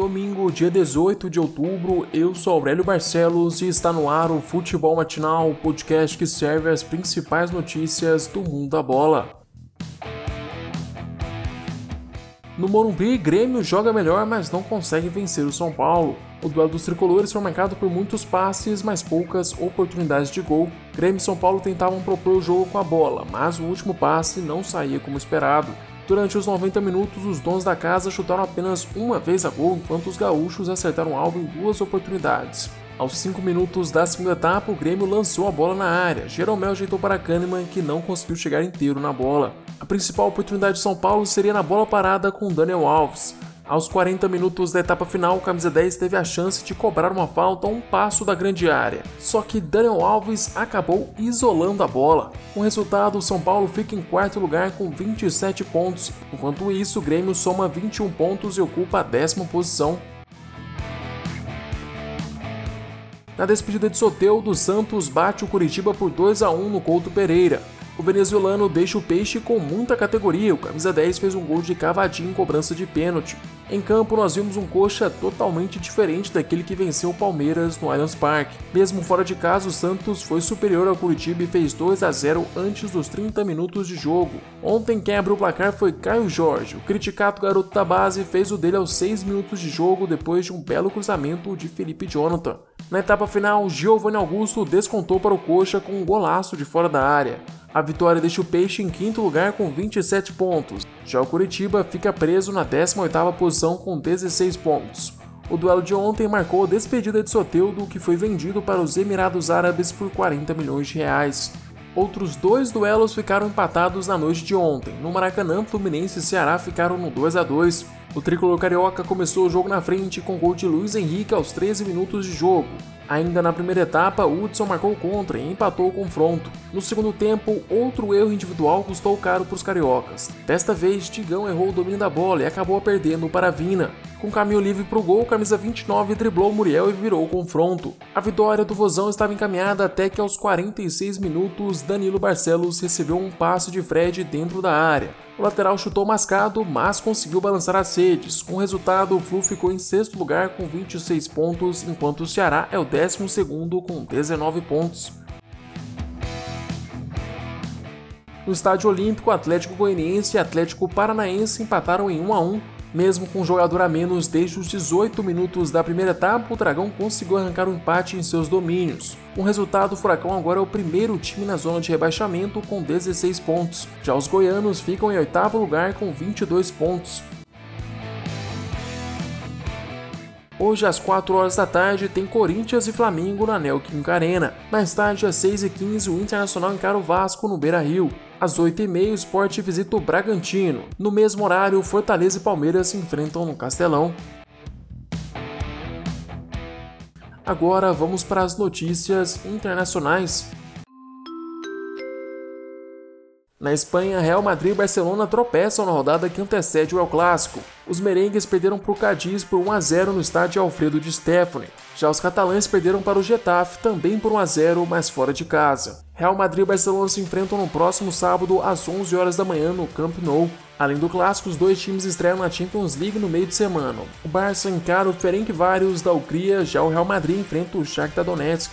Domingo, dia 18 de outubro, eu sou Aurélio Barcelos e está no ar o Futebol Matinal, o podcast que serve as principais notícias do mundo da bola. No Morumbi, Grêmio joga melhor, mas não consegue vencer o São Paulo. O duelo dos tricolores foi marcado por muitos passes, mas poucas oportunidades de gol. Grêmio e São Paulo tentavam propor o jogo com a bola, mas o último passe não saía como esperado. Durante os 90 minutos, os donos da casa chutaram apenas uma vez a gol, enquanto os gaúchos acertaram o alvo em duas oportunidades. Aos 5 minutos da segunda etapa, o Grêmio lançou a bola na área. Jeromel ajeitou para Kahneman, que não conseguiu chegar inteiro na bola. A principal oportunidade de São Paulo seria na bola parada com Daniel Alves. Aos 40 minutos da etapa final, o camisa 10 teve a chance de cobrar uma falta a um passo da grande área. Só que Daniel Alves acabou isolando a bola. Com o resultado, o São Paulo fica em quarto lugar com 27 pontos. Enquanto isso, o Grêmio soma 21 pontos e ocupa a décima posição Na despedida de Soteudo, Santos bate o Curitiba por 2 a 1 no Couto Pereira. O venezuelano deixa o peixe com muita categoria. O camisa 10 fez um gol de cavadinho em cobrança de pênalti. Em campo, nós vimos um coxa totalmente diferente daquele que venceu o Palmeiras no Allianz Parque. Mesmo fora de casa, o Santos foi superior ao Curitiba e fez 2 a 0 antes dos 30 minutos de jogo. Ontem quem abriu o placar foi Caio Jorge. O criticado garoto da base fez o dele aos 6 minutos de jogo depois de um belo cruzamento de Felipe Jonathan. Na etapa final, Giovanni Augusto descontou para o coxa com um golaço de fora da área. A vitória deixa o Peixe em quinto lugar com 27 pontos. Já o Curitiba fica preso na 18ª posição com 16 pontos. O duelo de ontem marcou a despedida de Soteudo, que foi vendido para os Emirados Árabes por 40 milhões de reais. Outros dois duelos ficaram empatados na noite de ontem. No Maracanã, Fluminense e Ceará ficaram no 2 a 2. O tricolor carioca começou o jogo na frente com gol de Luiz Henrique aos 13 minutos de jogo. Ainda na primeira etapa, Hudson marcou contra e empatou o confronto. No segundo tempo, outro erro individual custou caro para os cariocas. Desta vez, Tigão errou o domínio da bola e acabou perdendo para Vina. Com caminho livre para o gol, camisa 29 driblou Muriel e virou o confronto. A vitória do Vozão estava encaminhada até que aos 46 minutos, Danilo Barcelos recebeu um passe de Fred dentro da área. O lateral chutou mascado, mas conseguiu balançar as redes. Com o resultado, o Flu ficou em sexto lugar com 26 pontos, enquanto o Ceará é o décimo segundo com 19 pontos. No Estádio Olímpico, Atlético Goianiense e Atlético Paranaense empataram em 1 a 1 mesmo com um jogador a menos desde os 18 minutos da primeira etapa, o Dragão conseguiu arrancar um empate em seus domínios. Com resultado, o Furacão agora é o primeiro time na zona de rebaixamento com 16 pontos. Já os goianos ficam em oitavo lugar com 22 pontos. Hoje, às 4 horas da tarde, tem Corinthians e Flamengo na Neoquímica Arena. Mais tarde, às 6h15, o Internacional encara o Vasco no Beira-Rio. Às 8h30, o Sport visita o Bragantino. No mesmo horário, Fortaleza e Palmeiras se enfrentam no Castelão. Agora vamos para as notícias internacionais. Na Espanha, Real Madrid e Barcelona tropeçam na rodada que antecede o El Clássico. Os merengues perderam para o Cadiz por 1 a 0 no estádio Alfredo de Stefani. Já os catalães perderam para o Getafe também por 1 a 0, mas fora de casa. Real Madrid e Barcelona se enfrentam no próximo sábado às 11 horas da manhã no Camp Nou. Além do clássico, os dois times estreiam na Champions League no meio de semana. O Barça encara o Ferencváros da Hungria, já o Real Madrid enfrenta o Shakhtar Donetsk.